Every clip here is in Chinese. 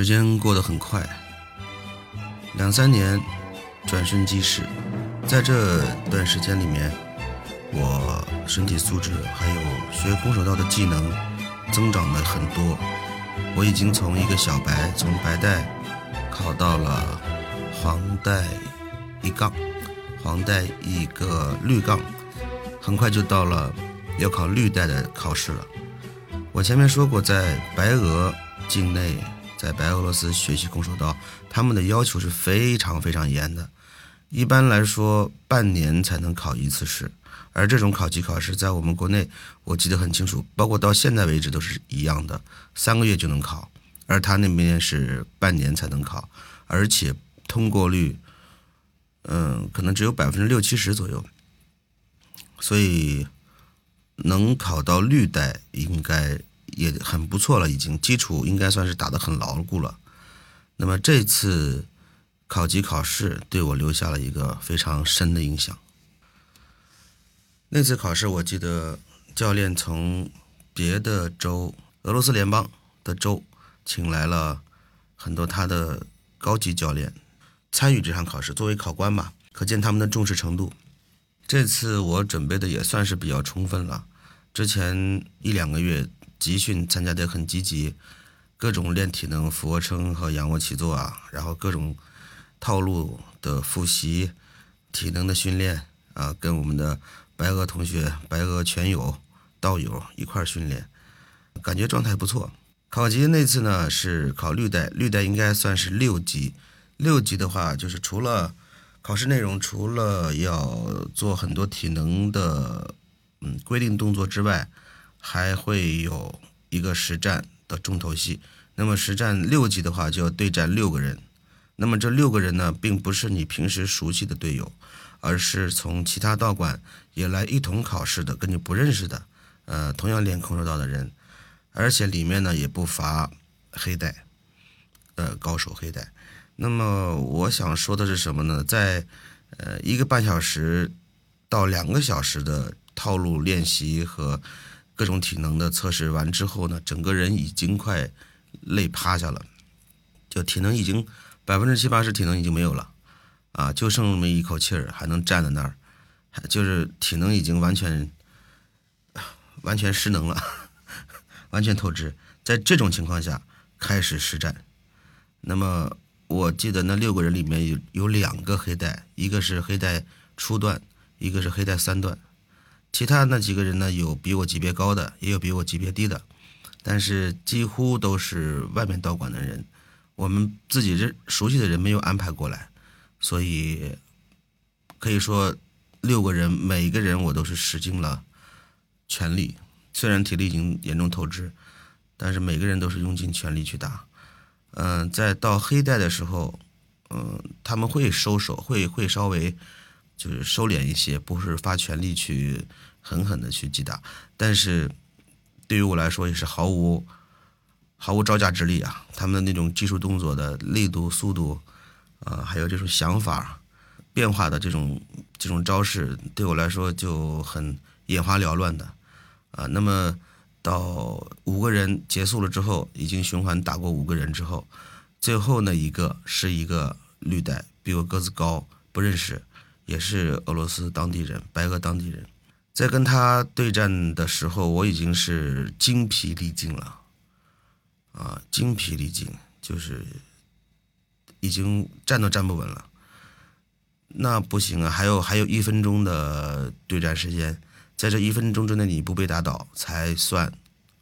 时间过得很快，两三年转瞬即逝。在这段时间里面，我身体素质还有学空手道的技能增长了很多。我已经从一个小白，从白带考到了黄带一杠，黄带一个绿杠，很快就到了要考绿带的考试了。我前面说过，在白俄境内。在白俄罗斯学习空手道，他们的要求是非常非常严的，一般来说半年才能考一次试，而这种考级考试在我们国内我记得很清楚，包括到现在为止都是一样的，三个月就能考，而他那边是半年才能考，而且通过率，嗯，可能只有百分之六七十左右，所以能考到绿带应该。也很不错了，已经基础应该算是打得很牢固了。那么这次考级考试对我留下了一个非常深的印象。那次考试，我记得教练从别的州、俄罗斯联邦的州请来了很多他的高级教练参与这场考试，作为考官吧，可见他们的重视程度。这次我准备的也算是比较充分了，之前一两个月。集训参加的很积极，各种练体能、俯卧撑和仰卧起坐啊，然后各种套路的复习、体能的训练啊，跟我们的白俄同学、白俄拳友、道友一块训练，感觉状态不错。考级那次呢是考绿带，绿带应该算是六级。六级的话，就是除了考试内容，除了要做很多体能的嗯规定动作之外，还会有一个实战的重头戏。那么实战六级的话，就要对战六个人。那么这六个人呢，并不是你平时熟悉的队友，而是从其他道馆也来一同考试的，跟你不认识的，呃，同样练空手道的人。而且里面呢，也不乏黑带，呃，高手黑带。那么我想说的是什么呢？在呃一个半小时到两个小时的套路练习和各种体能的测试完之后呢，整个人已经快累趴下了，就体能已经百分之七八十体能已经没有了，啊，就剩那么一口气儿还能站在那儿，就是体能已经完全完全失能了，完全透支。在这种情况下开始实战，那么我记得那六个人里面有有两个黑带，一个是黑带初段，一个是黑带三段。其他那几个人呢？有比我级别高的，也有比我级别低的，但是几乎都是外面道馆的人，我们自己这熟悉的人没有安排过来，所以可以说六个人每一个人我都是使尽了全力，虽然体力已经严重透支，但是每个人都是用尽全力去打。嗯，在到黑带的时候，嗯，他们会收手，会会稍微。就是收敛一些，不是发全力去狠狠的去击打，但是对于我来说也是毫无毫无招架之力啊！他们的那种技术动作的力度、速度，啊，还有这种想法变化的这种这种招式，对我来说就很眼花缭乱的啊。那么到五个人结束了之后，已经循环打过五个人之后，最后那一个是一个绿带，比我个子高，不认识。也是俄罗斯当地人，白俄当地人，在跟他对战的时候，我已经是精疲力尽了，啊，精疲力尽，就是已经站都站不稳了。那不行啊，还有还有一分钟的对战时间，在这一分钟之内你不被打倒才算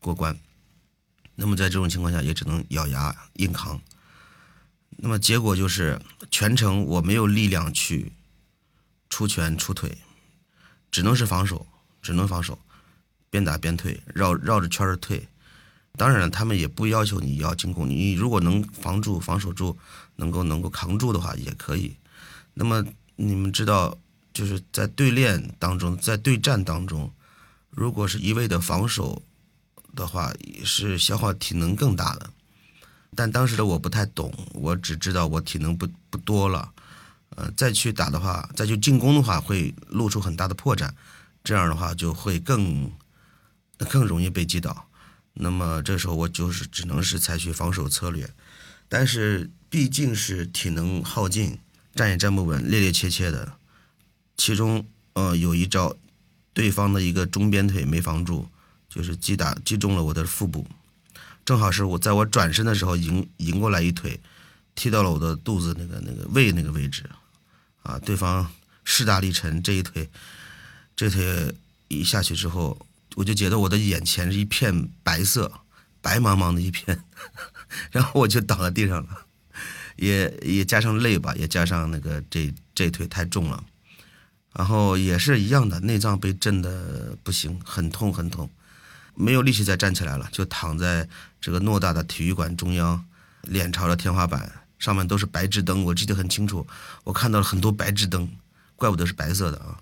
过关。那么在这种情况下，也只能咬牙硬扛。那么结果就是全程我没有力量去。出拳出腿，只能是防守，只能防守，边打边退，绕绕着圈儿退。当然了，他们也不要求你要进攻，你如果能防住、防守住，能够能够扛住的话也可以。那么你们知道，就是在对练当中，在对战当中，如果是一味的防守的话，是消耗体能更大的。但当时的我不太懂，我只知道我体能不不多了。呃，再去打的话，再去进攻的话，会露出很大的破绽，这样的话就会更更容易被击倒。那么这时候我就是只能是采取防守策略。但是毕竟是体能耗尽，站也站不稳，趔趔趄趄的。其中，呃，有一招，对方的一个中边腿没防住，就是击打击中了我的腹部，正好是我在我转身的时候迎迎过来一腿，踢到了我的肚子那个那个胃那个位置，啊，对方势大力沉，这一腿，这腿一下去之后，我就觉得我的眼前是一片白色，白茫茫的一片。然后我就倒在地上了，也也加上累吧，也加上那个这这腿太重了，然后也是一样的，内脏被震的不行，很痛很痛，没有力气再站起来了，就躺在这个偌大的体育馆中央，脸朝着天花板，上面都是白炽灯，我记得很清楚，我看到了很多白炽灯，怪不得是白色的啊，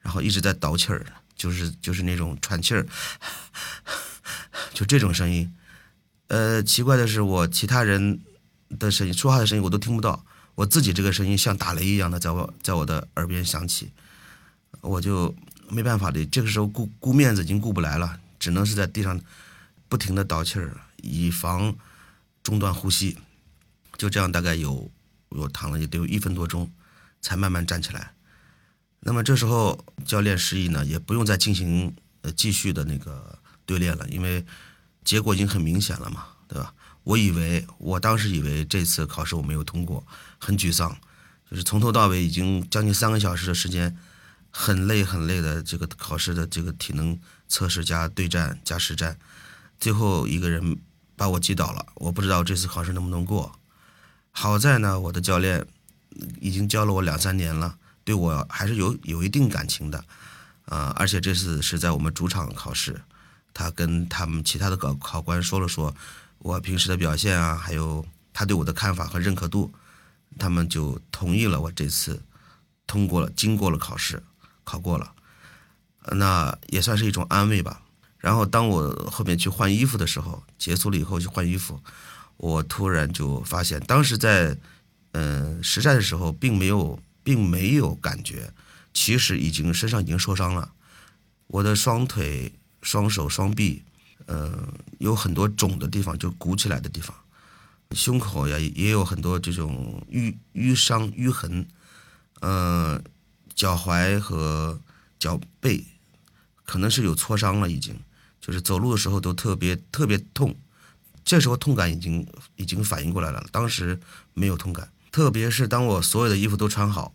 然后一直在倒气儿，就是就是那种喘气儿，就这种声音。呃，奇怪的是，我其他人的声音、说话的声音我都听不到，我自己这个声音像打雷一样的在我在我的耳边响起，我就没办法的，这个时候顾顾面子已经顾不来了，只能是在地上不停的倒气儿，以防中断呼吸。就这样，大概有我躺了也得有一分多钟，才慢慢站起来。那么这时候教练示意呢，也不用再进行呃继续的那个对练了，因为。结果已经很明显了嘛，对吧？我以为，我当时以为这次考试我没有通过，很沮丧，就是从头到尾已经将近三个小时的时间，很累很累的这个考试的这个体能测试加对战加实战，最后一个人把我击倒了，我不知道这次考试能不能过。好在呢，我的教练已经教了我两三年了，对我还是有有一定感情的，啊，而且这次是在我们主场考试。他跟他们其他的考考官说了说，我平时的表现啊，还有他对我的看法和认可度，他们就同意了我这次通过了，经过了考试，考过了，那也算是一种安慰吧。然后当我后面去换衣服的时候，结束了以后去换衣服，我突然就发现，当时在嗯实战的时候并没有并没有感觉，其实已经身上已经受伤了，我的双腿。双手双臂，呃，有很多肿的地方，就鼓起来的地方，胸口呀也有很多这种淤淤伤淤痕，呃，脚踝和脚背可能是有挫伤了，已经，就是走路的时候都特别特别痛，这时候痛感已经已经反应过来了，当时没有痛感，特别是当我所有的衣服都穿好，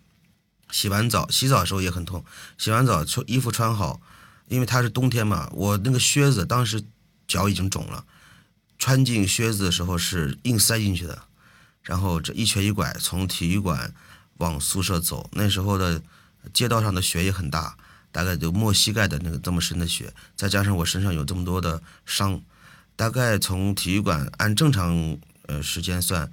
洗完澡洗澡的时候也很痛，洗完澡穿衣服穿好。因为它是冬天嘛，我那个靴子当时脚已经肿了，穿进靴子的时候是硬塞进去的，然后这一瘸一拐从体育馆往宿舍走，那时候的街道上的雪也很大，大概就没膝盖的那个这么深的雪，再加上我身上有这么多的伤，大概从体育馆按正常呃时间算，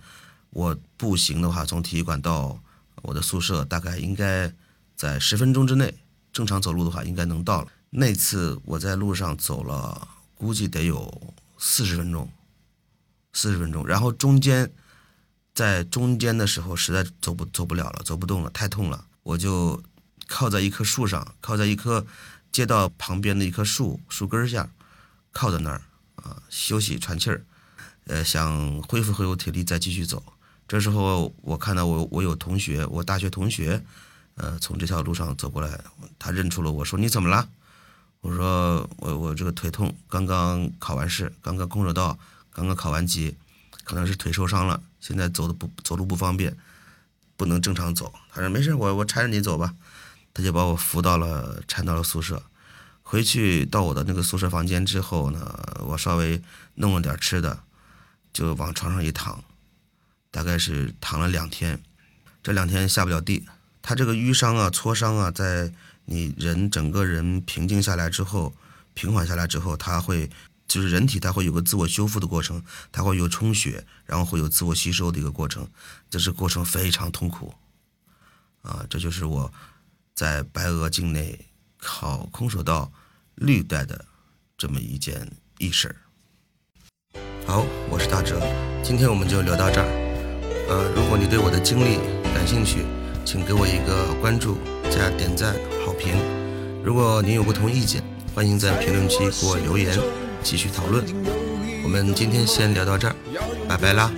我步行的话从体育馆到我的宿舍大概应该在十分钟之内，正常走路的话应该能到了。那次我在路上走了，估计得有四十分钟，四十分钟。然后中间，在中间的时候实在走不走不了了，走不动了，太痛了，我就靠在一棵树上，靠在一棵街道旁边的一棵树树根下，靠在那儿啊休息喘气儿，呃想恢复恢复体力再继续走。这时候我看到我我有同学，我大学同学，呃从这条路上走过来，他认出了我说你怎么了？我说我我这个腿痛，刚刚考完试，刚刚空手道，刚刚考完级，可能是腿受伤了，现在走的不走路不方便，不能正常走。他说没事，我我搀着你走吧。他就把我扶到了搀到了宿舍，回去到我的那个宿舍房间之后呢，我稍微弄了点吃的，就往床上一躺，大概是躺了两天，这两天下不了地。他这个淤伤啊、挫伤啊，在。你人整个人平静下来之后，平缓下来之后，它会就是人体它会有个自我修复的过程，它会有充血，然后会有自我吸收的一个过程，这是过程非常痛苦，啊，这就是我在白俄境内考空手道绿带的这么一件轶事儿。好，我是大哲，今天我们就聊到这儿。呃，如果你对我的经历感兴趣，请给我一个关注加点赞。好评，如果您有不同意见，欢迎在评论区给我留言，继续讨论。我们今天先聊到这儿，拜拜啦。